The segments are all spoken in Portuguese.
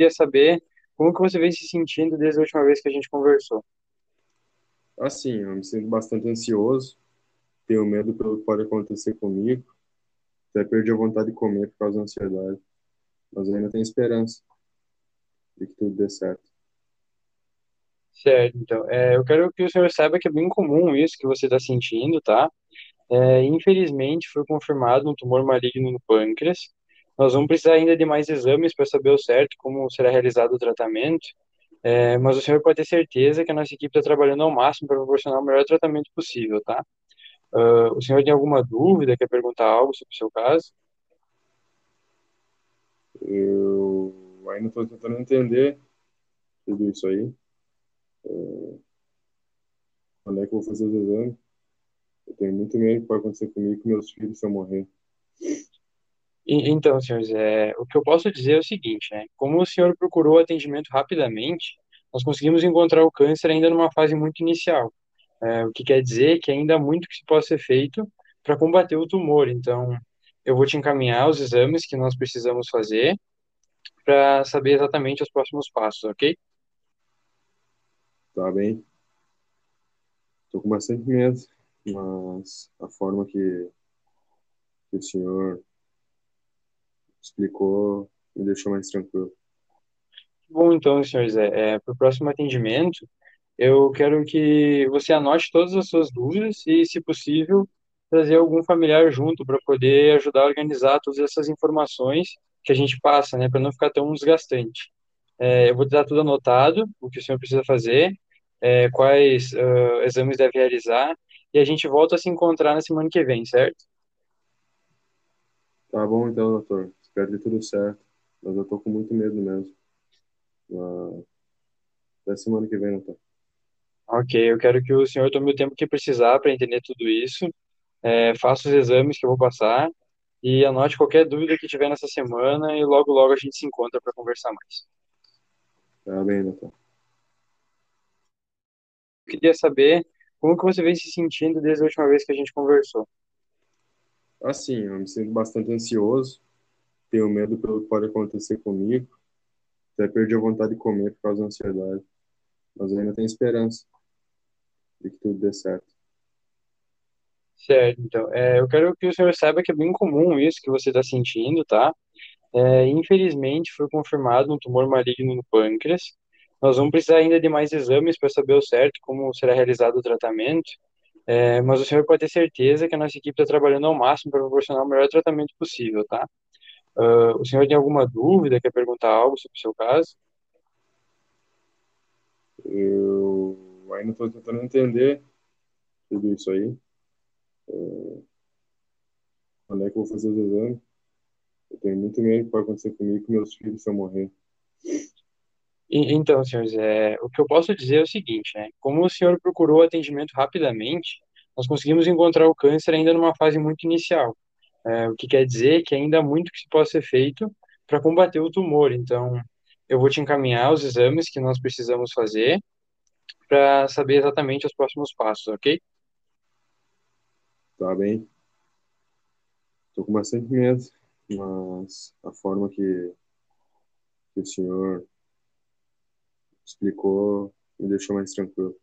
queria saber como que você vem se sentindo desde a última vez que a gente conversou. Assim, eu me sinto bastante ansioso, tenho medo pelo que pode acontecer comigo, até perdi a vontade de comer por causa da ansiedade, mas ainda tenho esperança de que tudo dê certo. Certo, então, é, eu quero que o senhor saiba que é bem comum isso que você está sentindo, tá? É, infelizmente, foi confirmado um tumor maligno no pâncreas. Nós vamos precisar ainda de mais exames para saber o certo como será realizado o tratamento, é, mas o senhor pode ter certeza que a nossa equipe está trabalhando ao máximo para proporcionar o melhor tratamento possível, tá? Ah, o senhor tem alguma dúvida, quer perguntar algo sobre o seu caso? Eu ainda estou tentando entender tudo isso aí. É, Quando é que eu vou fazer os exames? Eu tenho muito medo que pode acontecer comigo com meus filhos se eu morrer. Então, senhor Zé, o que eu posso dizer é o seguinte, né? Como o senhor procurou atendimento rapidamente, nós conseguimos encontrar o câncer ainda numa fase muito inicial. É, o que quer dizer que ainda há muito que se pode ser feito para combater o tumor. Então, eu vou te encaminhar os exames que nós precisamos fazer para saber exatamente os próximos passos, ok? Tá bem? Tô com bastante medo, mas a forma que, que o senhor explicou me deixou mais tranquilo. Bom, então, senhor Zé, é, para o próximo atendimento, eu quero que você anote todas as suas dúvidas e, se possível, trazer algum familiar junto para poder ajudar a organizar todas essas informações que a gente passa, né, para não ficar tão desgastante. É, eu vou dar tudo anotado, o que o senhor precisa fazer, é, quais ah, exames deve realizar, e a gente volta a se encontrar na semana que vem, certo? Tá bom então, doutor. Espero que dê tudo certo. Mas eu tô com muito medo mesmo. Ah, Até semana que vem, doutor. Ok, eu quero que o senhor tome o tempo que precisar para entender tudo isso, é, faça os exames que eu vou passar e anote qualquer dúvida que tiver nessa semana e logo logo a gente se encontra para conversar mais. Tá bem, doutor. Eu queria saber como que você vem se sentindo desde a última vez que a gente conversou. Assim, eu me sinto bastante ansioso, tenho medo pelo que pode acontecer comigo, até perdi a vontade de comer por causa da ansiedade, mas ainda tenho esperança de que tudo dê certo. Certo, então, é, eu quero que o senhor saiba que é bem comum isso que você está sentindo, tá? É, infelizmente, foi confirmado um tumor maligno no pâncreas. Nós vamos precisar ainda de mais exames para saber o certo como será realizado o tratamento, é, mas o senhor pode ter certeza que a nossa equipe está trabalhando ao máximo para proporcionar o melhor tratamento possível, tá? Ah, o senhor tem alguma dúvida, quer perguntar algo sobre o seu caso? Eu ainda estou tentando entender tudo isso aí. Quando é que eu vou fazer os exames? Eu tenho muito medo que pode acontecer comigo com meus filhos se eu morrer. Então, senhores, é, o que eu posso dizer é o seguinte, né? Como o senhor procurou atendimento rapidamente, nós conseguimos encontrar o câncer ainda numa fase muito inicial. É, o que quer dizer que ainda há muito que se pode ser feito para combater o tumor. Então, eu vou te encaminhar os exames que nós precisamos fazer para saber exatamente os próximos passos, ok? Tá bem? Tô com bastante medo, mas a forma que, que o senhor explicou me deixou mais tranquilo.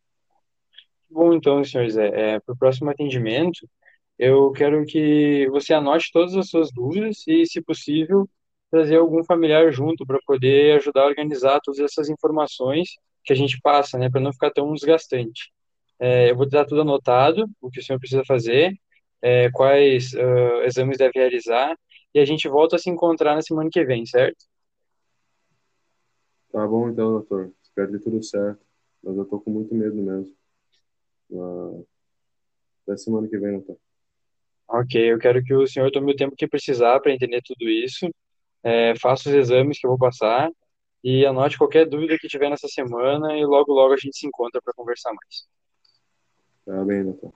Bom, então, senhores, é, é, para o próximo atendimento, eu quero que você anote todas as suas dúvidas e, se possível, trazer algum familiar junto para poder ajudar a organizar todas essas informações que a gente passa, né, para não ficar tão desgastante. É, eu vou dar tudo anotado, o que o senhor precisa fazer, é, quais ah, exames deve realizar, e a gente volta a se encontrar na semana que vem, certo? Tá bom então, doutor. Espero que tudo certo. Mas eu tô com muito medo mesmo. Ah, Até semana que vem, doutor. Ok, eu quero que o senhor tome o tempo que precisar para entender tudo isso, é, faça os exames que eu vou passar e anote qualquer dúvida que tiver nessa semana e logo logo a gente se encontra para conversar mais. Tá bem, doutor.